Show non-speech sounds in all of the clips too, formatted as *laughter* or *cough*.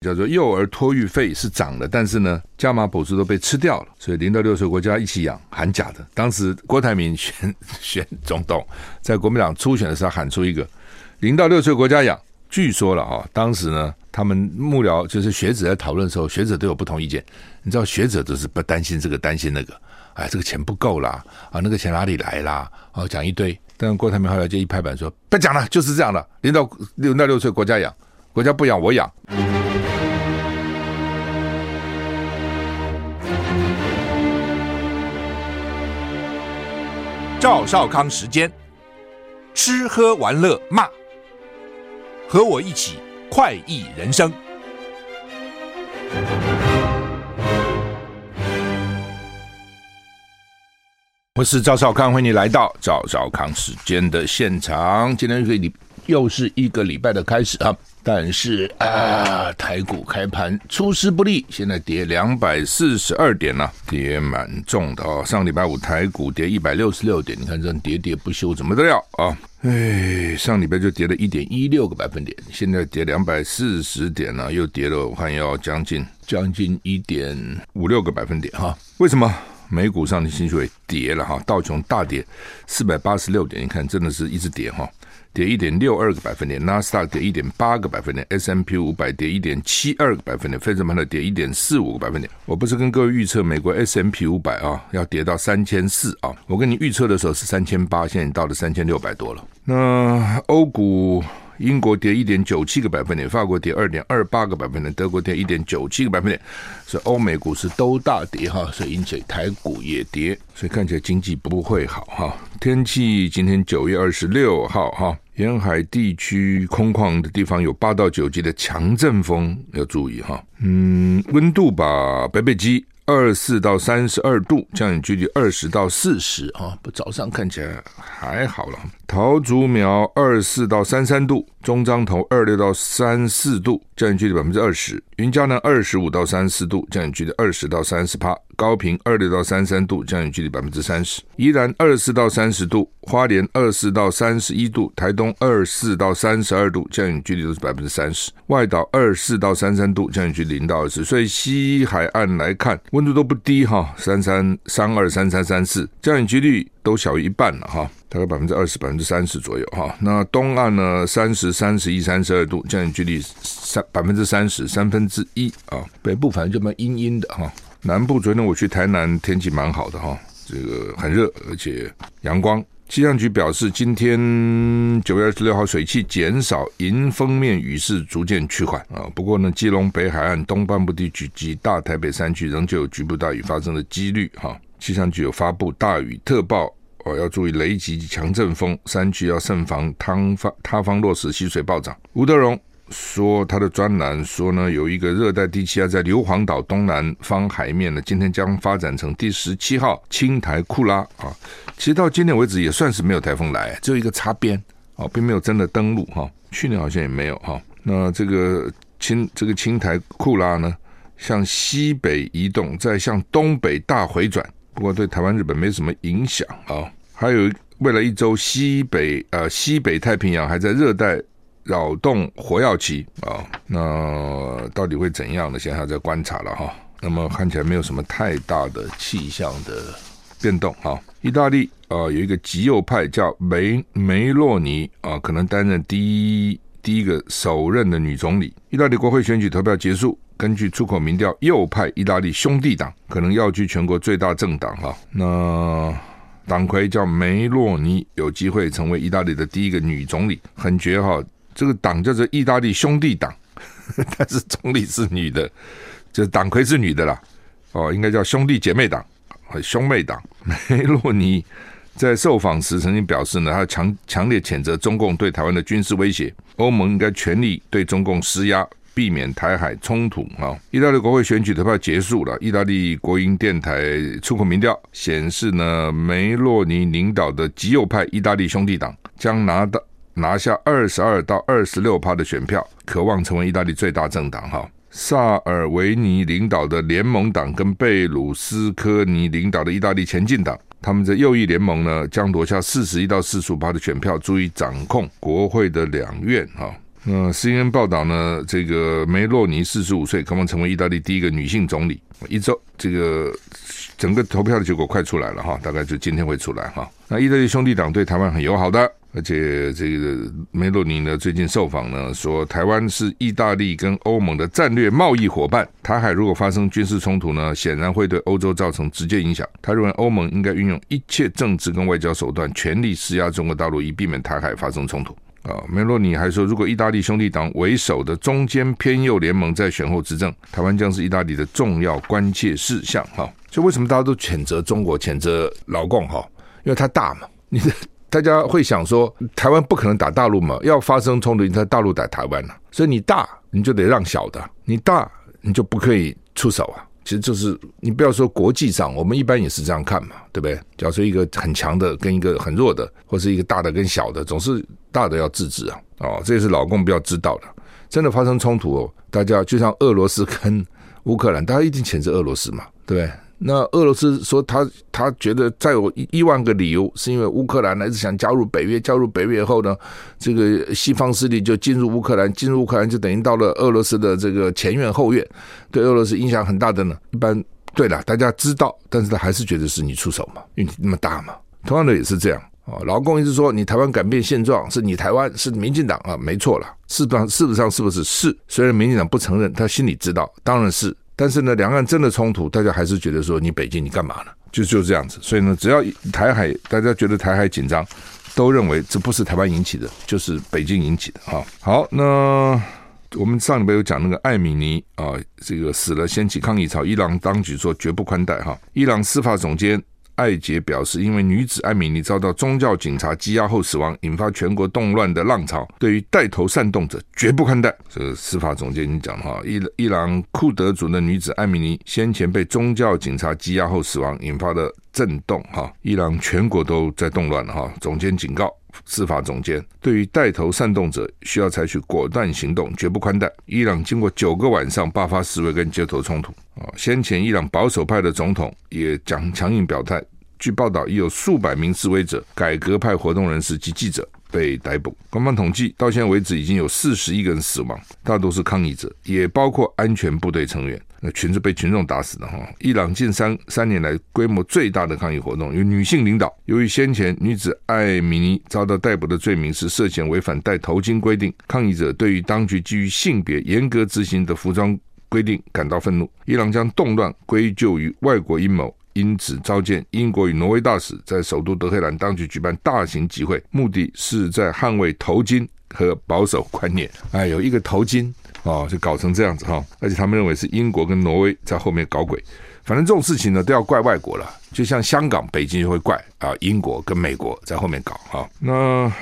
叫做幼儿托育费是涨的，但是呢，加码补助都被吃掉了，所以零到六岁国家一起养，喊假的。当时郭台铭 *laughs* 选选总统，在国民党初选的时候喊出一个零到六岁国家养，据说了啊，当时呢，他们幕僚就是学者在讨论的时候，学者都有不同意见。你知道学者都是不担心这个，担心那个，哎，这个钱不够啦，啊，那个钱哪里来啦？哦，讲一堆。但郭台铭后来就一拍板说，不讲了，就是这样的，零到零到六岁国家养，国家不养我养。赵少康时间，吃喝玩乐骂，和我一起快意人生。我是赵少康，欢迎你来到赵少康时间的现场。今天是又是一个礼拜的开始啊。但是啊，台股开盘出师不利，现在跌两百四十二点了，跌蛮重的哦。上礼拜五台股跌一百六十六点，你看这样跌跌不休，怎么得了啊？哎，上礼拜就跌了一点一六个百分点，现在跌两百四十点了，又跌了，我看要将近将近一点五六个百分点哈。为什么美股上的情绪也跌了哈？道琼大跌四百八十六点，你看真的是一直跌哈。跌一点六二个百分点，纳斯达克跌一点八个百分点，S M P 五百跌一点七二个百分点，费城半导跌一点四五个百分点。我不是跟各位预测美国 S M P 五百啊要跌到三千四啊，我跟你预测的时候是三千八，现在到了三千六百多了。那欧股。英国跌一点九七个百分点，法国跌二点二八个百分点，德国跌一点九七个百分点，所以欧美股市都大跌哈，所以引起台股也跌，所以看起来经济不会好哈。天气今天九月二十六号哈，沿海地区空旷的地方有八到九级的强阵风要注意哈。嗯，温度吧，北北基。二四到三十二度，降雨距离二十到四十啊，不，早上看起来还好了。桃竹苗二四到三三度，中彰投二六到三四度，降雨几率百分之二十。云嘉南二十五到三四度，降雨几率二十到三十趴。高屏二六到三三度，降雨距离百分之三十；宜兰二十四到三十度，花莲二十四到三十一度，台东二十四到三十二度，降雨距离都是百分之三十；外岛二四到三三度，降雨距离零到二十。所以西海岸来看，温度都不低哈，三三三二三三三四，降雨几率都小于一半了哈，大概百分之二十、百分之三十左右哈。那东岸呢，三十三十一、三十二度，降雨距离三百分之三十，三分之一啊。北部反正就蛮阴阴的哈。南部昨天我去台南，天气蛮好的哈，这个很热，而且阳光。气象局表示，今天九月二十六号水汽减少，迎风面雨势逐渐趋缓啊。不过呢，基隆北海岸东半部地区及大台北山区仍旧有局部大雨发生的几率哈。气象局有发布大雨特报哦，要注意雷击强阵风，山区要慎防塌方塌方落石、溪水暴涨。吴德荣。说他的专栏说呢，有一个热带低气压在硫磺岛东南方海面呢，今天将发展成第十七号青台库拉啊。其实到今天为止也算是没有台风来，只有一个擦边啊，并没有真的登陆哈。去年好像也没有哈。那这个青这个青台库拉呢，向西北移动，再向东北大回转，不过对台湾、日本没什么影响啊。还有未来一周，西北呃西北太平洋还在热带。扰动活跃期啊，那到底会怎样呢？现在还在观察了哈。那么看起来没有什么太大的气象的变动哈。意大利啊，有一个极右派叫梅梅洛尼啊，可能担任第一第一个首任的女总理。意大利国会选举投票结束，根据出口民调，右派意大利兄弟党可能要居全国最大政党哈。那党魁叫梅洛尼，有机会成为意大利的第一个女总理，很绝哈。这个党叫做意大利兄弟党，*laughs* 但是总理是女的，就党魁是女的啦。哦，应该叫兄弟姐妹党，兄妹党。梅洛尼在受访时曾经表示呢，他强强烈谴责中共对台湾的军事威胁，欧盟应该全力对中共施压，避免台海冲突啊。意大利国会选举投票结束了，意大利国营电台出口民调显示呢，梅洛尼领导的极右派意大利兄弟党将拿到。拿下二十二到二十六趴的选票，渴望成为意大利最大政党。哈，萨尔维尼领导的联盟党跟贝鲁斯科尼领导的意大利前进党，他们在右翼联盟呢，将夺下四十一到四十五趴的选票，足以掌控国会的两院。哈，嗯，CNN 报道呢，这个梅洛尼四十五岁，可能成为意大利第一个女性总理。一周，这个整个投票的结果快出来了哈，大概就今天会出来哈。那意大利兄弟党对台湾很友好的，而且这个梅洛尼呢最近受访呢说，台湾是意大利跟欧盟的战略贸易伙伴。台海如果发生军事冲突呢，显然会对欧洲造成直接影响。他认为欧盟应该运用一切政治跟外交手段，全力施压中国大陆，以避免台海发生冲突。啊，梅洛尼还说，如果意大利兄弟党为首的中间偏右联盟在选后执政，台湾将是意大利的重要关切事项。哈，所以为什么大家都谴责中国、谴责老共？哈，因为它大嘛。你 *laughs* 大家会想说，台湾不可能打大陆嘛？要发生冲突，你在大陆打台湾了。所以你大，你就得让小的；你大，你就不可以出手啊。其实就是你不要说国际上，我们一般也是这样看嘛，对不对？假如说一个很强的跟一个很弱的，或是一个大的跟小的，总是大的要制止啊。哦，这也是老共比较知道的。真的发生冲突哦，大家就像俄罗斯跟乌克兰，大家一定谴责俄罗斯嘛，对不对？那俄罗斯说他他觉得再有一一万个理由，是因为乌克兰呢一直想加入北约，加入北约以后呢，这个西方势力就进入乌克兰，进入乌克兰就等于到了俄罗斯的这个前院后院，对俄罗斯影响很大的呢。一般对了，大家知道，但是他还是觉得是你出手嘛，因为你那么大嘛。同样的也是这样啊，老共一直说你台湾改变现状是你台湾是民进党啊，没错了，事实上事实上是不是是？虽然民进党不承认，他心里知道，当然是。但是呢，两岸真的冲突，大家还是觉得说你北京你干嘛呢？就就这样子。所以呢，只要台海大家觉得台海紧张，都认为这不是台湾引起的，就是北京引起的啊。好，那我们上礼拜有讲那个艾米尼啊，这个死了掀起抗议潮，伊朗当局说绝不宽待哈。伊朗司法总监。艾杰表示，因为女子艾米尼遭到宗教警察羁押后死亡，引发全国动乱的浪潮，对于带头煽动者绝不宽待。这个司法总监已经讲了哈，伊伊朗库德族的女子艾米尼先前被宗教警察羁押后死亡，引发的震动哈，伊朗全国都在动乱了哈。总监警告司法总监，对于带头煽动者需要采取果断行动，绝不宽待。伊朗经过九个晚上爆发示威跟街头冲突。啊，先前伊朗保守派的总统也讲强硬表态。据报道，已有数百名示威者、改革派活动人士及记者被逮捕。官方统计，到现在为止已经有四十一个人死亡，大多是抗议者，也包括安全部队成员。那群是被群众打死的哈。伊朗近三三年来规模最大的抗议活动由女性领导。由于先前女子艾米尼遭到逮捕的罪名是涉嫌违反戴头巾规定，抗议者对于当局基于性别严格执行的服装规定感到愤怒，伊朗将动乱归咎于外国阴谋，因此召见英国与挪威大使，在首都德黑兰当局举办大型集会，目的是在捍卫头巾和保守观念。哎，有一个头巾哦，就搞成这样子哈，而且他们认为是英国跟挪威在后面搞鬼。反正这种事情呢，都要怪外国了，就像香港、北京就会怪啊，英国跟美国在后面搞哈。那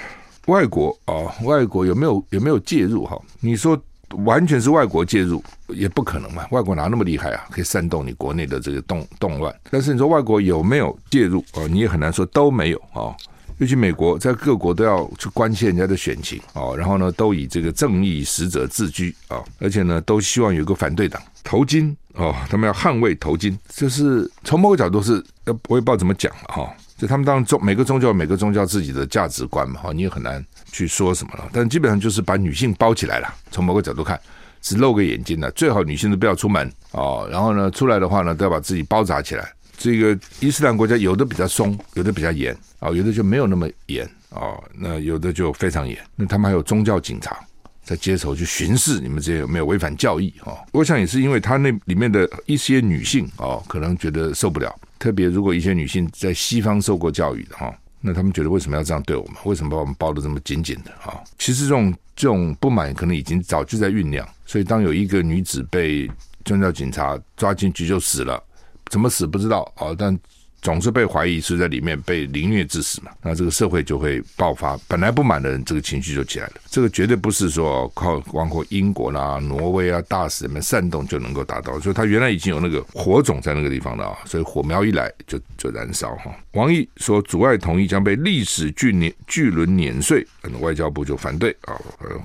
外国啊，外国有没有有没有介入哈？你说？完全是外国介入也不可能嘛，外国哪那么厉害啊，可以煽动你国内的这个动动乱？但是你说外国有没有介入哦？你也很难说都没有啊。尤其美国在各国都要去关切人家的选情哦，然后呢，都以这个正义使者自居啊，而且呢，都希望有一个反对党头巾哦，他们要捍卫头巾，就是从某个角度是，我也不知道怎么讲了哈。就他们当中每个宗教每个宗教自己的价值观嘛哈，你也很难。去说什么了？但基本上就是把女性包起来了。从某个角度看，只露个眼睛的，最好女性都不要出门哦。然后呢，出来的话呢，都要把自己包扎起来。这个伊斯兰国家有的比较松，有的比较严啊，有的就没有那么严啊。那有的就非常严。那他们还有宗教警察在街头去巡视，你们这些有没有违反教义啊？我想也是因为他那里面的一些女性哦，可能觉得受不了。特别如果一些女性在西方受过教育的哈。那他们觉得为什么要这样对我们？为什么把我们包得这么紧紧的啊？其实这种这种不满可能已经早就在酝酿。所以当有一个女子被宗教警察抓进去就死了，怎么死不知道啊？但。总是被怀疑是在里面被凌虐致死嘛？那这个社会就会爆发，本来不满的人，这个情绪就起来了。这个绝对不是说靠包括英国啦、挪威啊大使们煽动就能够达到。所以他原来已经有那个火种在那个地方了啊，所以火苗一来就就燃烧哈。王毅说阻碍统一将被历史巨年巨轮碾碎，外交部就反对啊，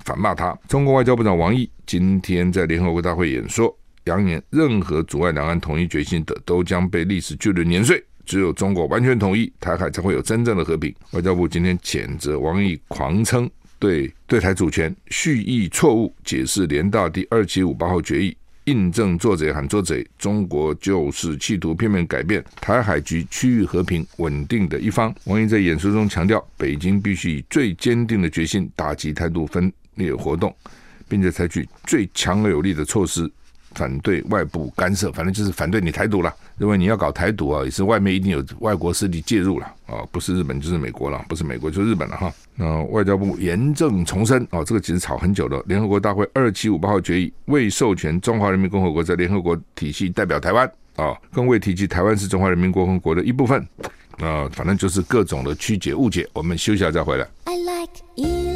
反骂他。中国外交部长王毅今天在联合国大会演说，扬言任何阻碍两岸统一决心的都将被历史巨轮碾碎。只有中国完全统一，台海才会有真正的和平。外交部今天谴责王毅狂称对对台主权蓄意错误解释联大第二七五八号决议，印证做贼喊捉贼，中国就是企图片面改变台海局区域和平稳定的一方。王毅在演说中强调，北京必须以最坚定的决心打击台独分裂活动，并且采取最强而有力的措施。反对外部干涉，反正就是反对你台独了。认为你要搞台独啊，也是外面一定有外国势力介入了啊，不是日本就是美国了，不是美国就是日本了哈。那外交部严正重申啊，这个其实吵很久了。联合国大会二七五八号决议未授权中华人民共和国在联合国体系代表台湾啊，更未提及台湾是中华人民共和国的一部分啊，反正就是各种的曲解误解。我们休息下再回来。I like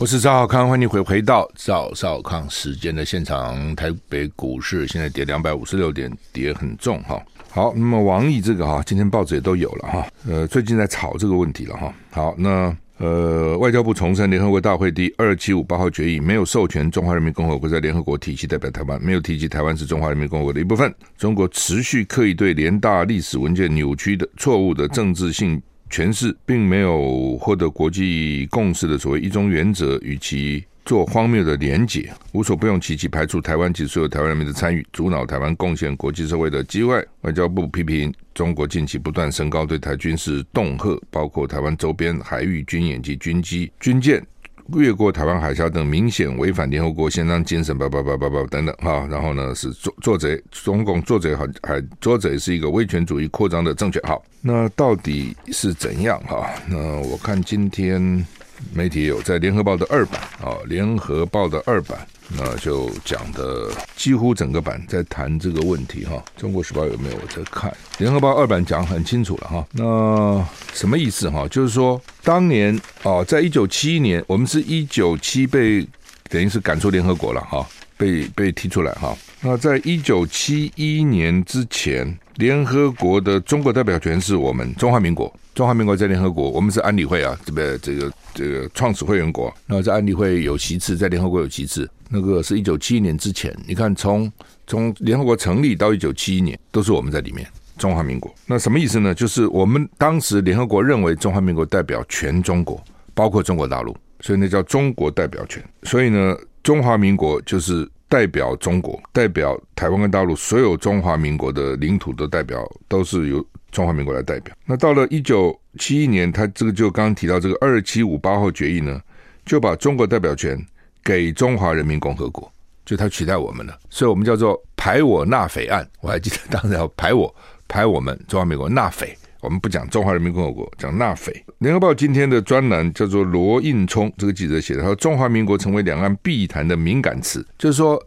我是赵少康，欢迎回回到赵少康时间的现场。台北股市现在跌两百五十六点，跌很重哈。好，那么王毅这个哈，今天报纸也都有了哈。呃，最近在炒这个问题了哈。好，那呃，外交部重申，联合国大会第二七五八号决议没有授权中华人民共和国在联合国体系代表台湾，没有提及台湾是中华人民共和国的一部分。中国持续刻意对联大历史文件扭曲的错误的政治性。诠释并没有获得国际共识的所谓一中原则，与其做荒谬的连结，无所不用其极排除台湾及所有台湾人民的参与，阻挠台湾贡献国际社会的机会。外交部批评中国近期不断升高对台军事恫吓，包括台湾周边海域军演及军机、军舰。越过台湾海峡等明显违反联合国宪章精神，叭叭叭叭叭等等哈，然后呢是作作贼，中共做贼还还做贼是一个威权主义扩张的政权。好，那到底是怎样哈？那我看今天媒体有在联合报的二版啊，联合报的二版。那就讲的几乎整个版在谈这个问题哈。中国时报有没有我在看？联合报二版讲很清楚了哈。那什么意思哈？就是说当年啊，在一九七一年，我们是一九七被等于是赶出联合国了哈，被被踢出来哈。那在一九七一年之前，联合国的中国代表权是我们中华民国。中华民国在联合国，我们是安理会啊，这个这个这个创始会员国。那在安理会有席次，在联合国有席次。那个是一九七一年之前，你看从从联合国成立到一九七一年，都是我们在里面。中华民国，那什么意思呢？就是我们当时联合国认为中华民国代表全中国，包括中国大陆，所以那叫中国代表权。所以呢，中华民国就是代表中国，代表台湾跟大陆所有中华民国的领土的代表，都是由。中华民国来代表。那到了一九七一年，他这个就刚刚提到这个二七五八号决议呢，就把中国代表权给中华人民共和国，就他取代我们了。所以我们叫做排我纳匪案。我还记得当时要排我排我们中华民国纳匪，我们不讲中华人民共和国，讲纳粹。联合报今天的专栏叫做罗应聪这个记者写的，他说中华民国成为两岸必谈的敏感词，就是说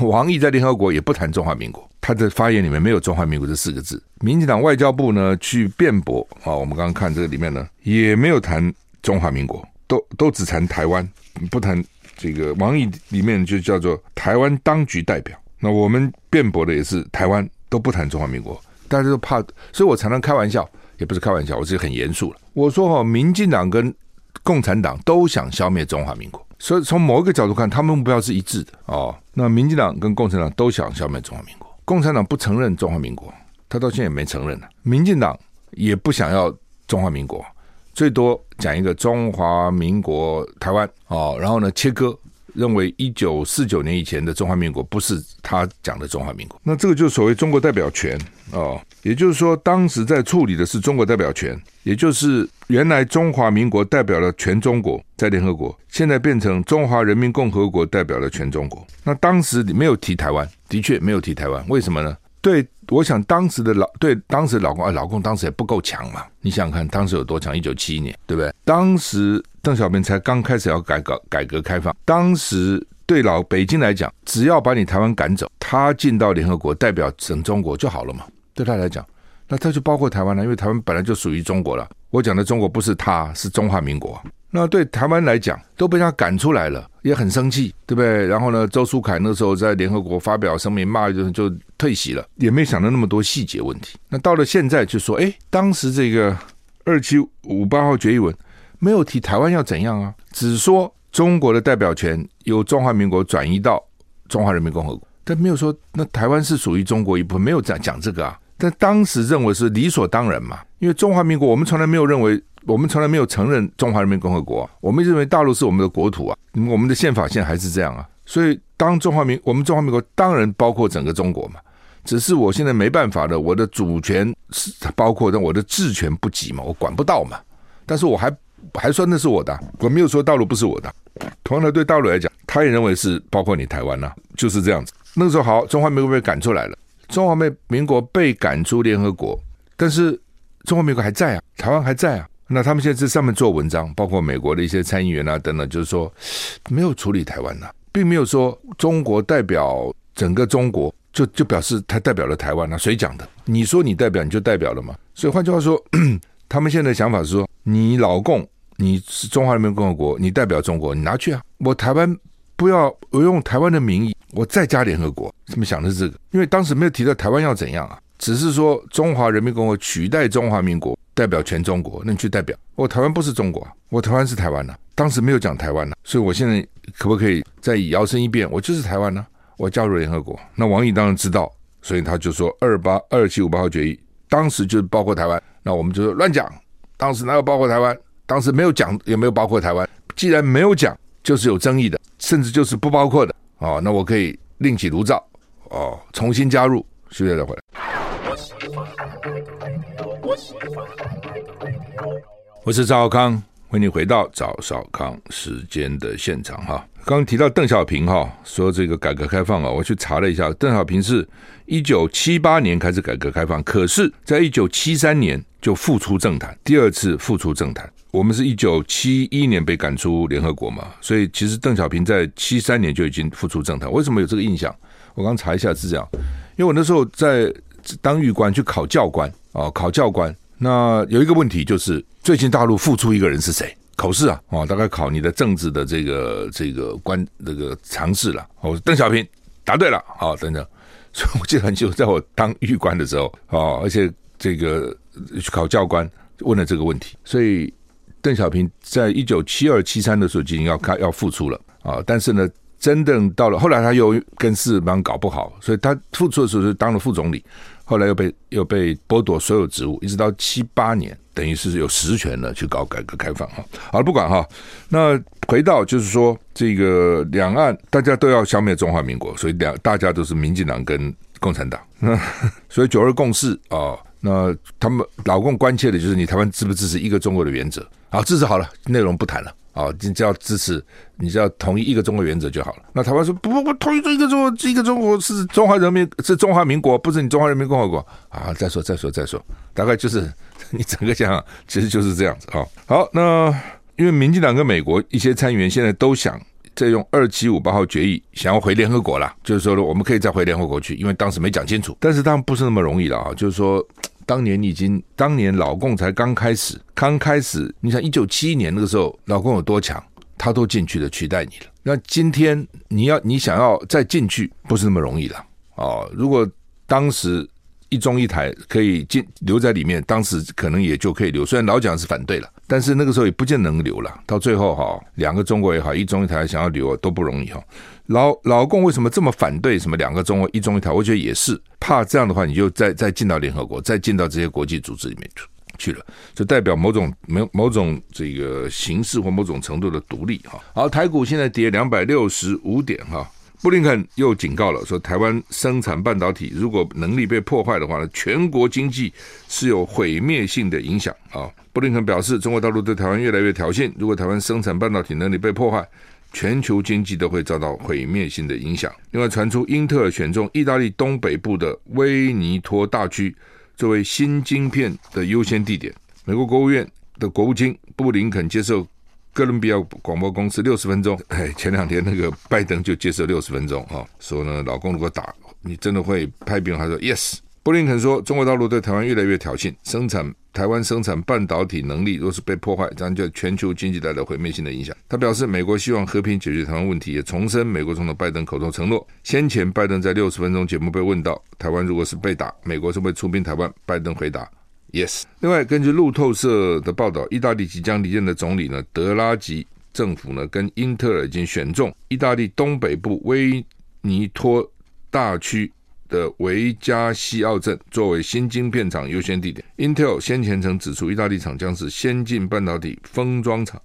王毅在联合国也不谈中华民国。他的发言里面没有“中华民国”这四个字。民进党外交部呢去辩驳啊，我们刚刚看这个里面呢也没有谈中华民国，都都只谈台湾，不谈这个王毅里面就叫做台湾当局代表。那我们辩驳的也是台湾，都不谈中华民国，大家都怕，所以我常常开玩笑，也不是开玩笑，我是很严肃了。我说哈，民进党跟共产党都想消灭中华民国，所以从某一个角度看，他们目标是一致的哦。那民进党跟共产党都想消灭中华民国。共产党不承认中华民国，他到现在也没承认呢。民进党也不想要中华民国，最多讲一个中华民国台湾哦，然后呢切割，认为一九四九年以前的中华民国不是他讲的中华民国。那这个就是所谓中国代表权哦，也就是说当时在处理的是中国代表权，也就是原来中华民国代表了全中国在联合国，现在变成中华人民共和国代表了全中国。那当时没有提台湾。的确没有提台湾，为什么呢？对，我想当时的老对当时老公啊，老公当时也不够强嘛。你想想看，当时有多强？一九七一年，对不对？当时邓小平才刚开始要改革改革开放，当时对老北京来讲，只要把你台湾赶走，他进到联合国代表整中国就好了嘛。对他来讲，那他就包括台湾了，因为台湾本来就属于中国了。我讲的中国不是他，是中华民国。那对台湾来讲，都被他赶出来了，也很生气，对不对？然后呢，周书凯那时候在联合国发表声明骂，就就退席了，也没想到那么多细节问题。那到了现在就说，哎，当时这个二七五八号决议文没有提台湾要怎样啊？只说中国的代表权由中华民国转移到中华人民共和国，但没有说那台湾是属于中国一部分，没有讲讲这个啊。但当时认为是理所当然嘛，因为中华民国我们从来没有认为。我们从来没有承认中华人民共和国，我们认为大陆是我们的国土啊，我们的宪法现在还是这样啊。所以当中华民，我们中华民国当然包括整个中国嘛，只是我现在没办法的，我的主权是包括，但我的治权不及嘛，我管不到嘛。但是我还还说那是我的，我没有说大陆不是我的。同样的，对大陆来讲，他也认为是包括你台湾呐、就是这样子。那个时候好，中华民国被赶出来了，中华民民国被赶出联合国，但是中华民国还在啊，台湾还在啊。那他们现在在上面做文章，包括美国的一些参议员啊等等，就是说没有处理台湾呐、并没有说中国代表整个中国，就就表示他代表了台湾啊。谁讲的？你说你代表你就代表了嘛？所以换句话说，他们现在的想法是说，你老共。你是中华人民共和国，你代表中国，你拿去啊！我台湾不要，我用台湾的名义，我再加联合国。怎么想的是这个？因为当时没有提到台湾要怎样啊，只是说中华人民共和国取代中华民国代表全中国，那你去代表我台湾不是中国，我台湾是台湾呢、当时没有讲台湾呢、所以我现在可不可以再摇身一变，我就是台湾呢、我加入联合国。那王毅当然知道，所以他就说二八二七五八号决议，当时就包括台湾。那我们就说乱讲，当时哪有包括台湾？当时没有讲，也没有包括台湾？既然没有讲，就是有争议的，甚至就是不包括的哦。那我可以另起炉灶哦，重新加入。休息再回来。我是赵少康，欢迎回到赵少康时间的现场哈。刚提到邓小平哈，说这个改革开放啊，我去查了一下，邓小平是一九七八年开始改革开放，可是在一九七三年就复出政坛，第二次复出政坛。我们是一九七一年被赶出联合国嘛，所以其实邓小平在七三年就已经复出政坛。为什么有这个印象？我刚查一下是这样，因为我那时候在当预官去考教官啊，考教官。那有一个问题就是，最近大陆复出一个人是谁？考试啊，哦，大概考你的政治的这个这个官这个常识了。哦，邓小平答对了，好，等等。*laughs* 所以我记得很清楚，在我当预官的时候啊，而且这个去考教官问了这个问题，所以。邓小平在一九七二七三的时候就已经要开要复出了啊，但是呢，真正到了后来他又跟四人帮搞不好，所以他复出的时候就当了副总理，后来又被又被剥夺所有职务，一直到七八年，等于是有实权了去搞改革开放哈。好了，不管哈，那回到就是说这个两岸大家都要消灭中华民国，所以两大家都是民进党跟共产党，*laughs* 所以九二共识啊，那他们老共关切的就是你台湾支不支持一个中国的原则。好，支持好了，内容不谈了。啊，你只要支持，你只要同意一个中国原则就好了。那台湾说不不不，同意这一个中国，一个中国是中华人民是中华民国，不是你中华人民共和国啊。再说再说再说，大概就是 *laughs* 你整个讲，其实就是这样子啊。好，那因为民进党跟美国一些参议员现在都想再用二七五八号决议，想要回联合国了，就是说呢我们可以再回联合国去，因为当时没讲清楚。但是当然不是那么容易了啊，就是说。当年你已经，当年老共才刚开始，刚开始，你想一九七一年那个时候，老共有多强，他都进去了，取代你了。那今天你要你想要再进去，不是那么容易了哦。如果当时一中一台可以进留在里面，当时可能也就可以留。虽然老蒋是反对了，但是那个时候也不见能留了。到最后哈，两个中国也好，一中一台想要留都不容易哈。老老共为什么这么反对什么两个中国一中一台？我觉得也是怕这样的话，你就再再进到联合国，再进到这些国际组织里面去去了，就代表某种某某种这个形式或某种程度的独立哈。好，台股现在跌两百六十五点哈。布林肯又警告了，说台湾生产半导体如果能力被破坏的话呢，全国经济是有毁灭性的影响啊。布林肯表示，中国大陆对台湾越来越挑衅，如果台湾生产半导体能力被破坏，全球经济都会遭到毁灭性的影响。另外传出，英特尔选中意大利东北部的威尼托大区作为新晶片的优先地点。美国国务院的国务卿布林肯接受哥伦比亚广播公司六十分钟，哎，前两天那个拜登就接受六十分钟啊，说呢，老公如果打你，真的会派兵？他说 yes。布林肯说，中国大陆对台湾越来越挑衅，生产台湾生产半导体能力若是被破坏，将对全球经济带来毁灭性的影响。他表示，美国希望和平解决台湾问题，也重申美国总统拜登口头承诺。先前，拜登在六十分钟节目被问到，台湾如果是被打，美国是不是出兵台湾？拜登回答：Yes。另外，根据路透社的报道，意大利即将离任的总理呢，德拉吉政府呢，跟英特尔已经选中意大利东北部威尼托大区。的维加西奥镇作为新晶片厂优先地点。Intel 先前曾指出，意大利厂将是先进半导体封装厂，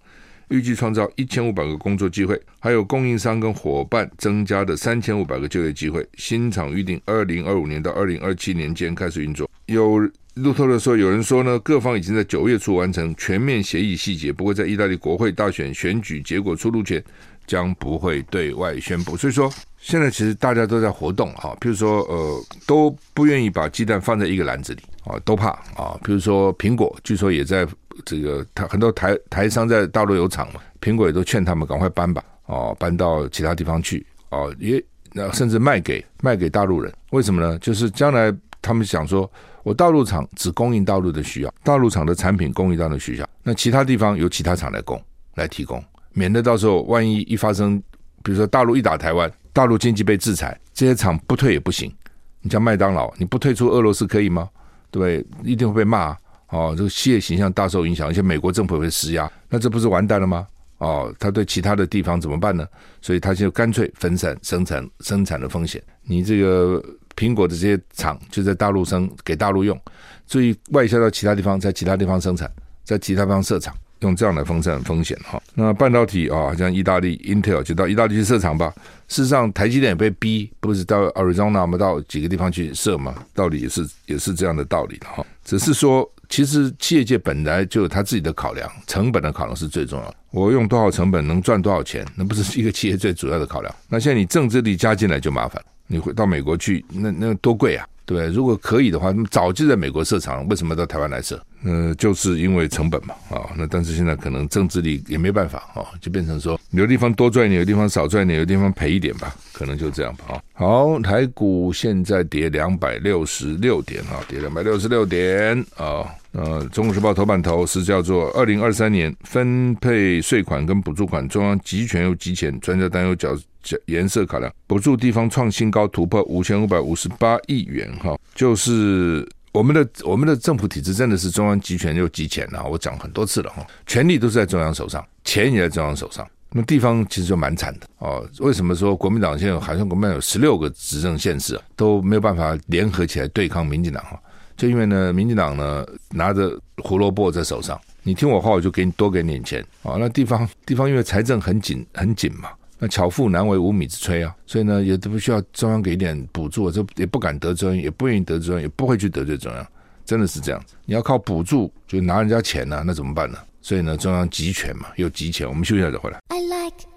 预计创造一千五百个工作机会，还有供应商跟伙伴增加的三千五百个就业机会。新厂预定二零二五年到二零二七年间开始运作。有路透的说，有人说呢，各方已经在九月初完成全面协议细节，不过在意大利国会大选选举结果出炉前，将不会对外宣布。所以说，现在其实大家都在活动哈，譬如说，呃，都不愿意把鸡蛋放在一个篮子里啊，都怕啊。譬如说，苹果据说也在这个台很多台台商在大陆有厂嘛，苹果也都劝他们赶快搬吧，哦，搬到其他地方去哦，也那甚至卖给卖给大陆人。为什么呢？就是将来他们想说。我大陆厂只供应大陆的需要，大陆厂的产品供应到的需要，那其他地方由其他厂来供来提供，免得到时候万一一发生，比如说大陆一打台湾，大陆经济被制裁，这些厂不退也不行。你像麦当劳，你不退出俄罗斯可以吗？对对？一定会被骂哦，这个企业形象大受影响，而且美国政府会施压，那这不是完蛋了吗？哦，他对其他的地方怎么办呢？所以他就干脆分散生产生产的风险，你这个。苹果的这些厂就在大陆生给大陆用，所以外销到其他地方，在其他地方生产，在其他地方设厂，用这样来分散风险哈。那半导体啊，像意大利 Intel 就到意大利去设厂吧。事实上，台积电也被逼，不是到 Arizona 嘛，到几个地方去设嘛，道理也是也是这样的道理的哈。只是说，其实企业界本来就有他自己的考量，成本的考量是最重要的。我用多少成本能赚多少钱，那不是一个企业最主要的考量。那现在你政治力加进来就麻烦了。你会到美国去，那那多贵啊，对？如果可以的话，那么早就在美国设厂，为什么到台湾来设？呃，就是因为成本嘛，啊，那但是现在可能政治力也没办法啊，就变成说，有的地方多赚一点，有的地方少赚一点，有的地方赔一点吧，可能就这样吧，啊。好，台股现在跌两百六十六点啊，跌两百六十六点啊。呃，《中国时报》头版头是叫做“二零二三年分配税款跟补助款，中央集权又集钱，专家担忧角角颜色考量，补助地方创新高，突破五千五百五十八亿元。哈，就是我们的我们的政府体制真的是中央集权又集钱啊！我讲很多次了哈，权力都是在中央手上，钱也在中央手上，那地方其实就蛮惨的哦。为什么说国民党现在好像国民党有十六个执政县市都没有办法联合起来对抗民进党哈？就因为呢，民进党呢拿着胡萝卜在手上，你听我话，我就给你多给你点钱啊。那地方地方因为财政很紧很紧嘛，那巧妇难为无米之炊啊，所以呢也都不需要中央给一点补助，就也不敢得罪，也不愿意得罪中央，也不会去得罪中央，真的是这样子。你要靠补助就拿人家钱呢、啊，那怎么办呢？所以呢，中央集权嘛，又集钱。我们休息一下再回来。I like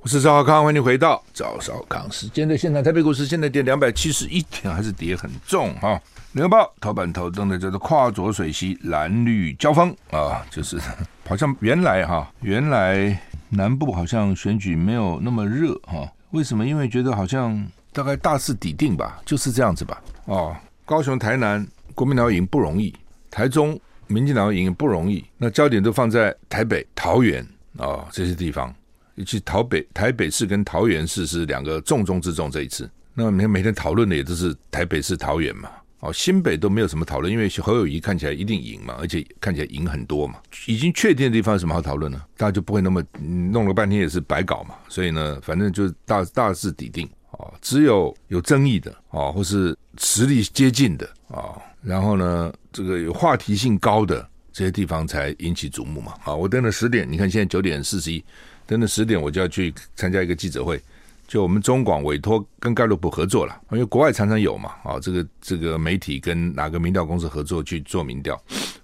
我是赵少康，欢迎你回到赵少康时间的现场。台北股市现在跌两百七十一点，还是跌很重哈。联合报头版头登的叫做“跨浊水溪蓝绿交锋”啊，就是 *laughs* 好像原来哈，原来南部好像选举没有那么热哈。为什么？因为觉得好像大概大势已定吧，就是这样子吧。哦，高雄、台南国民党赢不容易，台中民进党赢不容易，那焦点都放在台北、桃园啊这些地方。尤其桃北、台北市跟桃园市是两个重中之重。这一次，那每天每天讨论的也都是台北市、桃园嘛。哦，新北都没有什么讨论，因为侯友谊看起来一定赢嘛，而且看起来赢很多嘛。已经确定的地方有什么好讨论呢？大家就不会那么弄了半天也是白搞嘛。所以呢，反正就大大势已定。哦，只有有争议的哦，或是实力接近的哦，然后呢，这个有话题性高的这些地方才引起瞩目嘛。啊，我登了十点，你看现在九点四十一。真的十点我就要去参加一个记者会，就我们中广委托跟盖洛普合作了，因为国外常常有嘛，啊，这个这个媒体跟哪个民调公司合作去做民调，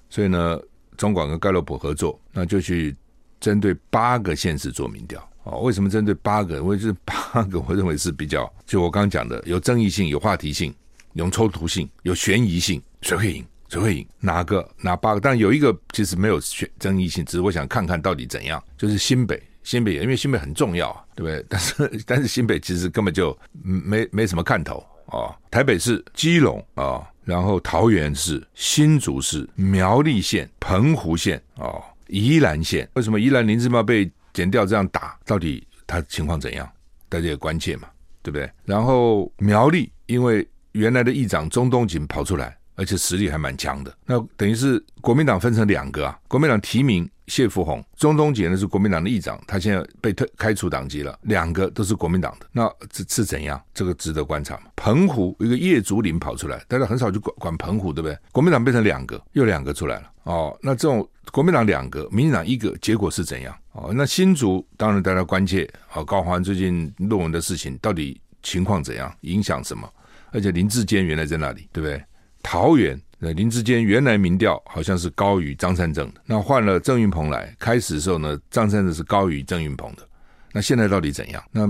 所以呢，中广跟盖洛普合作，那就去针对八个县市做民调，啊，为什么针对八个？因为这八个我认为是比较，就我刚刚讲的，有争议性、有话题性、有冲突性、有悬疑性，谁会赢？谁会赢？哪个？哪八个？但有一个其实没有选争议性，只是我想看看到底怎样，就是新北。新北，因为新北很重要，对不对？*laughs* 但是但是新北其实根本就没没什么看头啊。台北市、基隆啊，然后桃园市、新竹市、苗栗县、澎湖县啊，宜兰县。为什么宜兰林志茂被剪掉这样打？到底他情况怎样？大家也关切嘛，对不对？然后苗栗，因为原来的议长钟东锦跑出来，而且实力还蛮强的，那等于是国民党分成两个啊，国民党提名。谢富弘，钟东锦呢是国民党的议长，他现在被退开除党籍了，两个都是国民党的，那这是怎样？这个值得观察嘛？澎湖一个叶竹林跑出来，大家很少去管管澎湖，对不对？国民党变成两个，又两个出来了哦。那这种国民党两个，民进党一个，结果是怎样？哦，那新竹当然大家关切，哦，高欢最近论文的事情到底情况怎样，影响什么？而且林志坚原来在那里，对不对？桃园。那林志坚原来民调好像是高于张善政的，那换了郑运鹏来，开始的时候呢，张善政是高于郑运鹏的，那现在到底怎样？那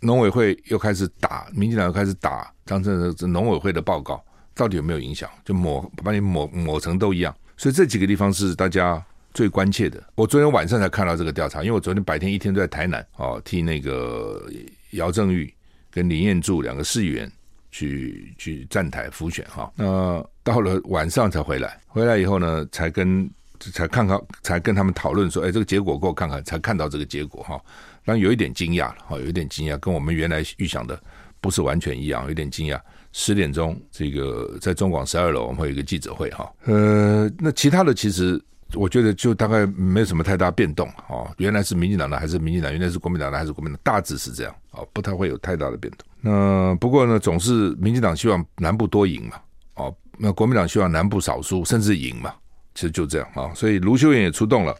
农委会又开始打，民进党又开始打张善政，这农委会的报告到底有没有影响？就抹把你抹抹成都一样，所以这几个地方是大家最关切的。我昨天晚上才看到这个调查，因为我昨天白天一天都在台南哦，替那个姚正玉跟林彦柱两个市议员。去去站台浮选哈，那到了晚上才回来，回来以后呢，才跟才看看，才跟他们讨论说，哎，这个结果给我看看，才看到这个结果哈，当然有一点惊讶了哈，有一点惊讶，跟我们原来预想的不是完全一样，有点惊讶。十点钟，这个在中广十二楼，我们会有一个记者会哈，呃，那其他的其实。我觉得就大概没有什么太大变动哦，原来是民进党的还是民进党，原来是国民党的还是国民党，大致是这样哦，不太会有太大的变动。那不过呢，总是民进党希望南部多赢嘛，哦，那国民党希望南部少输甚至赢嘛，其实就这样啊。所以卢修远也出动了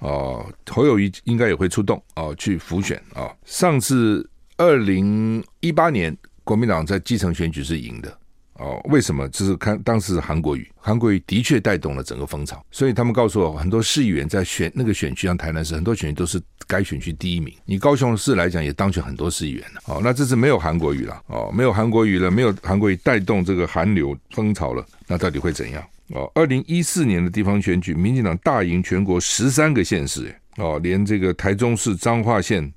哦，侯友谊应该也会出动哦，去辅选啊。上次二零一八年国民党在基层选举是赢的。哦，为什么？就是看当时韩国瑜，韩国瑜的确带动了整个风潮，所以他们告诉我，很多市议员在选那个选区，像台南市，很多选区都是该选区第一名。你高雄市来讲，也当选很多市议员了。哦，那这次没有韩国瑜了，哦，没有韩国瑜了，没有韩国瑜带动这个韩流风潮了，那到底会怎样？哦，二零一四年的地方选举，民进党大赢全国十三个县市，哦，连这个台中市彰化县。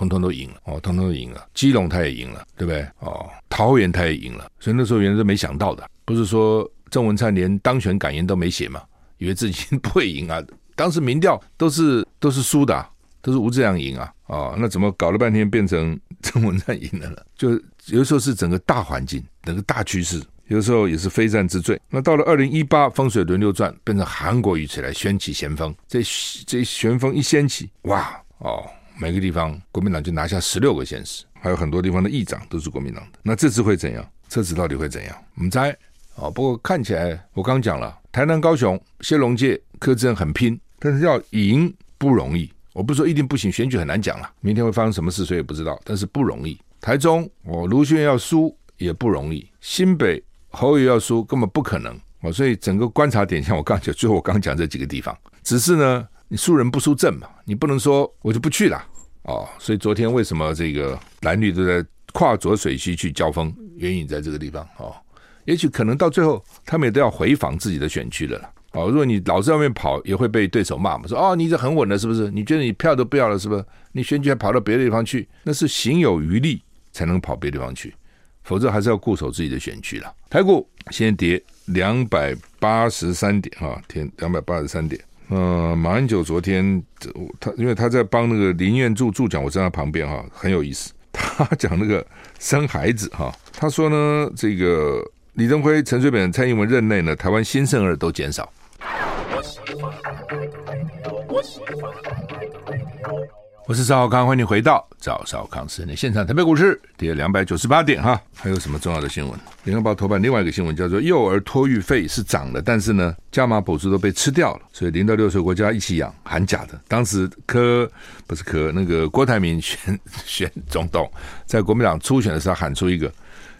通通都赢了哦，通通都赢了。基隆他也赢了，对不对？哦，桃园他也赢了。所以那时候原来是没想到的，不是说郑文灿连当选感言都没写嘛，以为自己不会赢啊。当时民调都是都是输的，都是吴志扬赢啊。哦，那怎么搞了半天变成 *laughs* 郑文灿赢了呢？就有时候是整个大环境，整个大趋势，有时候也是非战之罪。那到了二零一八风水轮流转，变成韩国瑜起来掀起旋风，这这旋风一掀起，哇哦！每个地方国民党就拿下十六个县市，还有很多地方的议长都是国民党的。那这次会怎样？这次到底会怎样？我们猜啊。不过看起来，我刚讲了，台南、高雄、谢龙界、柯志恩很拼，但是要赢不容易。我不是说一定不行，选举很难讲了，明天会发生什么事，谁也不知道。但是不容易。台中，我卢秀燕要输也不容易。新北侯友要输根本不可能。哦，所以整个观察点，像我刚讲，最后我刚讲这几个地方，只是呢。你输人不输阵嘛，你不能说我就不去了哦。所以昨天为什么这个蓝绿都在跨左水区去交锋，原因在这个地方哦。也许可能到最后他们也都要回访自己的选区了。哦，如果你老在外面跑，也会被对手骂嘛，说哦，你这很稳了是不是？你觉得你票都不要了是不是？你选举还跑到别的地方去，那是行有余力才能跑别的地方去，否则还是要固守自己的选区了。台股先跌两百八十三点啊，天两百八十三点。呃，马英九昨天他因为他在帮那个林苑助助讲，我站在旁边哈，很有意思。他 *laughs* 讲那个生孩子哈，他说呢，这个李登辉、陈水扁、蔡英文任内呢，台湾新生儿都减少。我是赵少康，欢迎你回到赵少康时间的现场。台北股市跌两百九十八点哈，还有什么重要的新闻？联合报头版另外一个新闻叫做幼儿托育费是涨了，但是呢，加码补助都被吃掉了，所以零到六岁国家一起养，喊假的。当时柯不是柯，那个郭台铭 *laughs* 选选总统，在国民党初选的时候喊出一个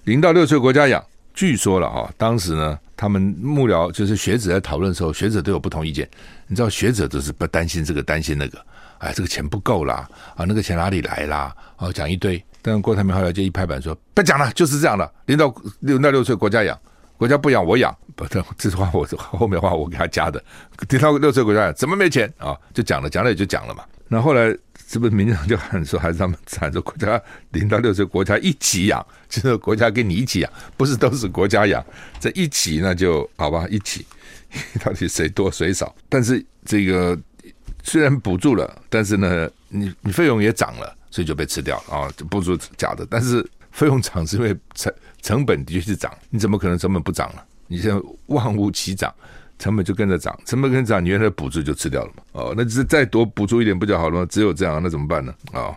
零到六岁国家养，据说了哈，当时呢，他们幕僚就是学者在讨论的时候，学者都有不同意见。你知道学者都是不担心这个，担心那个。哎，这个钱不够啦，啊，那个钱哪里来啦？哦，讲一堆。但郭台铭后来就一拍板说：“不讲了，就是这样的。零到六到六岁国家养，国家不养我养。不，这这话我后面话我给他加的。零到六岁国家养怎么没钱啊、就讲了，讲了也就讲了嘛。那后来是不是民进党就喊说，还是他们喊说国家零到六岁国家一起养，就是国家跟你一起养，不是都是国家养？这一起那就好吧，一起 *laughs* 到底谁多谁少？但是这个。虽然补助了，但是呢，你你费用也涨了，所以就被吃掉了啊！补助假的，但是费用涨是因为成成本的确是涨，你怎么可能成本不涨了？你现在万物齐涨，成本就跟着涨，成本跟着涨，你原来补助就吃掉了嘛。哦，那只是再多补助一点不就好了吗？只有这样，那怎么办呢？啊、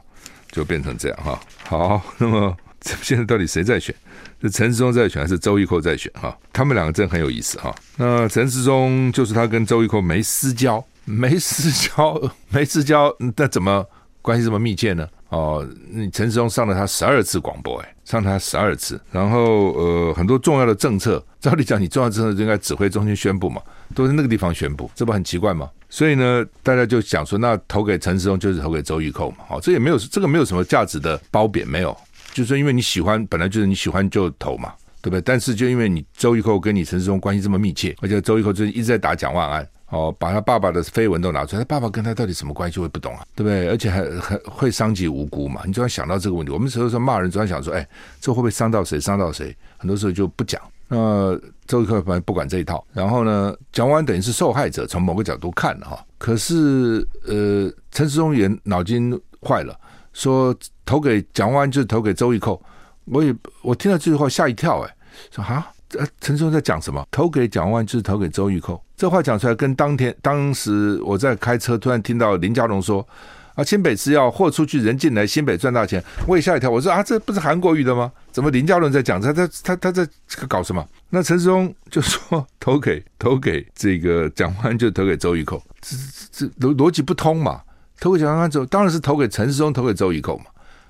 就变成这样哈。好，那么现在到底谁在选？是陈世忠在选还是周玉蔻在选？哈，他们两个真很有意思哈。那陈世忠就是他跟周玉蔻没私交，没私交，没私交，那怎么关系这么密切呢？哦，你陈世忠上了他十二次广播，哎，上他十二次，然后呃，很多重要的政策，照理讲，你重要政策就应该指挥中心宣布嘛，都是那个地方宣布，这不很奇怪吗？所以呢，大家就想说，那投给陈世忠就是投给周玉蔻嘛，好，这也没有这个没有什么价值的褒贬，没有，就是因为你喜欢，本来就是你喜欢就投嘛，对不对？但是就因为你周玉蔻跟你陈世忠关系这么密切，而且周玉蔻最近一直在打蒋万安。哦，把他爸爸的绯闻都拿出来，他爸爸跟他到底什么关系？我也不懂啊，对不对？而且还还会伤及无辜嘛？你就要想到这个问题。我们有时候说骂人，总要想说，哎，这会不会伤到谁？伤到谁？很多时候就不讲。那周玉蔻反正不管这一套。然后呢，蒋万等于是受害者，从某个角度看哈。可是呃，陈世忠也脑筋坏了，说投给蒋万安就是投给周玉蔻。我也我听到这句话吓一跳，哎，说哈。呃，陈世忠在讲什么？投给蒋万安就是投给周玉蔻，这话讲出来，跟当天当时我在开车，突然听到林佳龙说：“啊，新北是要货出去，人进来，新北赚大钱。”我也吓一跳，我说：“啊，这不是韩国语的吗？怎么林佳龙在讲？他他他他在搞什么？”那陈时中就说：“投给投给这个蒋万，就投给周玉蔻，这这逻逻辑不通嘛？投给蒋万安之后，当然是投给陈时中，投给周玉蔻嘛。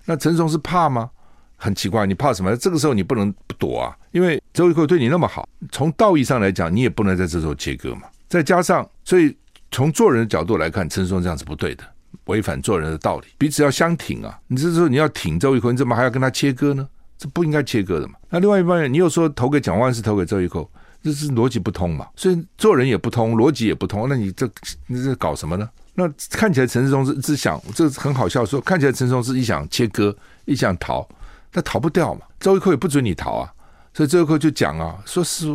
那陈时中是怕吗？”很奇怪，你怕什么？这个时候你不能不躲啊，因为周玉蔻对你那么好，从道义上来讲，你也不能在这时候切割嘛。再加上，所以从做人的角度来看，陈时中这样是不对的，违反做人的道理。彼此要相挺啊！你这时候你要挺周玉蔻，你怎么还要跟他切割呢？这不应该切割的嘛。那另外一方面，你又说投给蒋万是投给周玉蔻，这是逻辑不通嘛。所以做人也不通，逻辑也不通，那你这你这搞什么呢？那看起来陈世忠是只想，这很好笑说，看起来陈时中是一想切割，一想逃。他逃不掉嘛，周玉蔻也不准你逃啊，所以这个课就讲啊，说是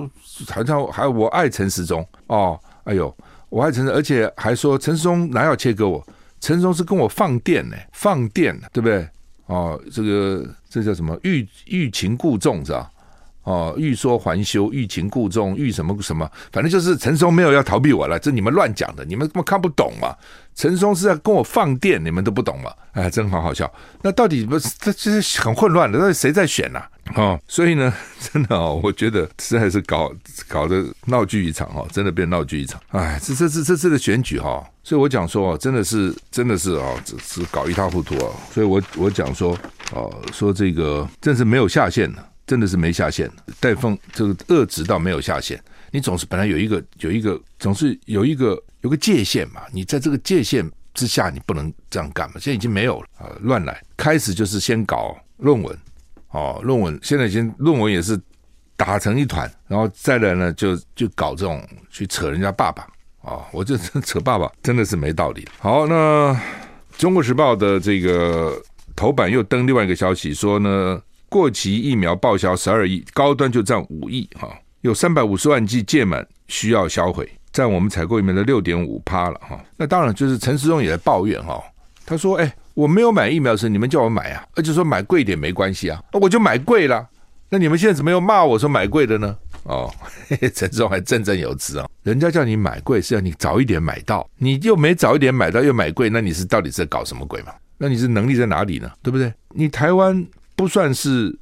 好像还我爱陈时中哦，哎呦，我爱陈时，而且还说陈时中哪有切割我，陈时中是跟我放电呢，放电，对不对？哦，这个这叫什么欲欲擒故纵是吧？哦，欲说还休，欲擒故纵，欲什么什么，反正就是陈松没有要逃避我了，这你们乱讲的，你们根本看不懂嘛。陈松是在跟我放电，你们都不懂嘛？哎，真好好笑。那到底不是？这这是很混乱的，到底谁在选呐、啊？哦，所以呢，*laughs* 真的哦，我觉得实在是搞搞得闹剧一场哦，真的变闹剧一场。哎，这这这这次的选举哈，所以我讲说，真的是真的是啊，只是搞一塌糊涂啊。所以我我讲说，哦，说这个真是没有下限了。真的是没下限，带风这个遏制到没有下限。你总是本来有一个有一个总是有一个有个界限嘛，你在这个界限之下，你不能这样干嘛。现在已经没有了啊，乱来。开始就是先搞论文，哦，论文现在已经论文也是打成一团，然后再来呢就就搞这种去扯人家爸爸啊、哦，我就扯爸爸真的是没道理。好，那《中国时报》的这个头版又登另外一个消息说呢。过期疫苗报销十二亿，高端就占五亿哈，有三百五十万剂届满需要销毁，占我们采购里面的六点五趴了哈。那当然就是陈时中也在抱怨哈，他说：“哎，我没有买疫苗时你们叫我买啊，而且说买贵一点没关系啊，我就买贵了。那你们现在怎么又骂我说买贵的呢？哦，*laughs* 陈时中还振振有词啊，人家叫你买贵是要你早一点买到，你又没早一点买到又买贵，那你是到底是在搞什么鬼嘛？那你是能力在哪里呢？对不对？你台湾。”不算是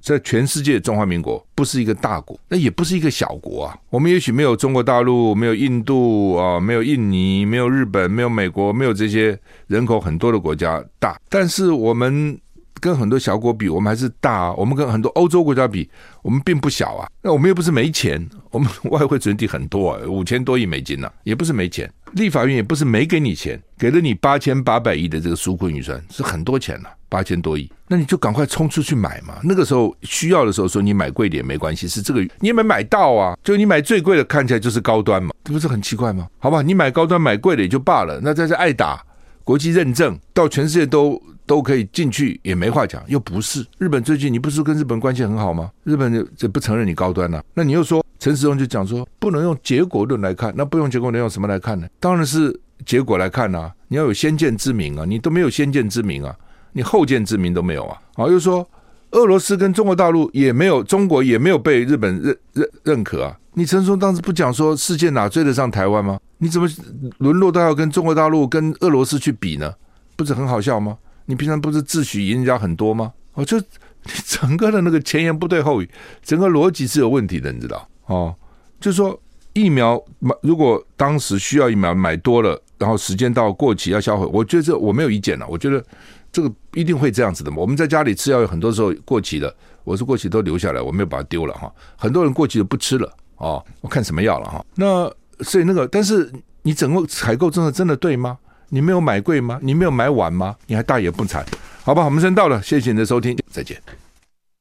在全世界，中华民国不是一个大国，那也不是一个小国啊。我们也许没有中国大陆，没有印度啊，没有印尼，没有日本，没有美国，没有这些人口很多的国家大。但是我们跟很多小国比，我们还是大啊。我们跟很多欧洲国家比，我们并不小啊。那我们又不是没钱，我们外汇存底很多啊，五千多亿美金呢，也不是没钱。立法院也不是没给你钱，给了你八千八百亿的这个纾困预算，是很多钱了，八千多亿，那你就赶快冲出去买嘛。那个时候需要的时候说你买贵点没关系，是这个你也没买到啊，就你买最贵的看起来就是高端嘛，这不是很奇怪吗？好吧，你买高端买贵的也就罢了，那在这爱打国际认证到全世界都都可以进去也没话讲，又不是日本最近你不是跟日本关系很好吗？日本就不承认你高端了，那你又说。陈时中就讲说，不能用结果论来看，那不用结果论用什么来看呢？当然是结果来看、啊。你要有先见之明啊，你都没有先见之明啊，你后见之明都没有啊。好，又说俄罗斯跟中国大陆也没有，中国也没有被日本认认认可啊。你陈松当时不讲说世界哪追得上台湾吗？你怎么沦落到要跟中国大陆、跟俄罗斯去比呢？不是很好笑吗？你平常不是自诩赢人家很多吗？哦，就你 *laughs* 整个的那个前言不对后语，整个逻辑是有问题的，你知道？哦，就是说疫苗买，如果当时需要疫苗买多了，然后时间到过期要销毁，我觉得这我没有意见了。我觉得这个一定会这样子的嘛。我们在家里吃药，有很多时候过期的，我是过期都留下来，我没有把它丢了哈。很多人过期就不吃了哦，我看什么药了哈。那所以那个，但是你整个采购政策真的对吗？你没有买贵吗？你没有买晚吗？你还大言不惭？好吧，我们先到了，谢谢你的收听，再见。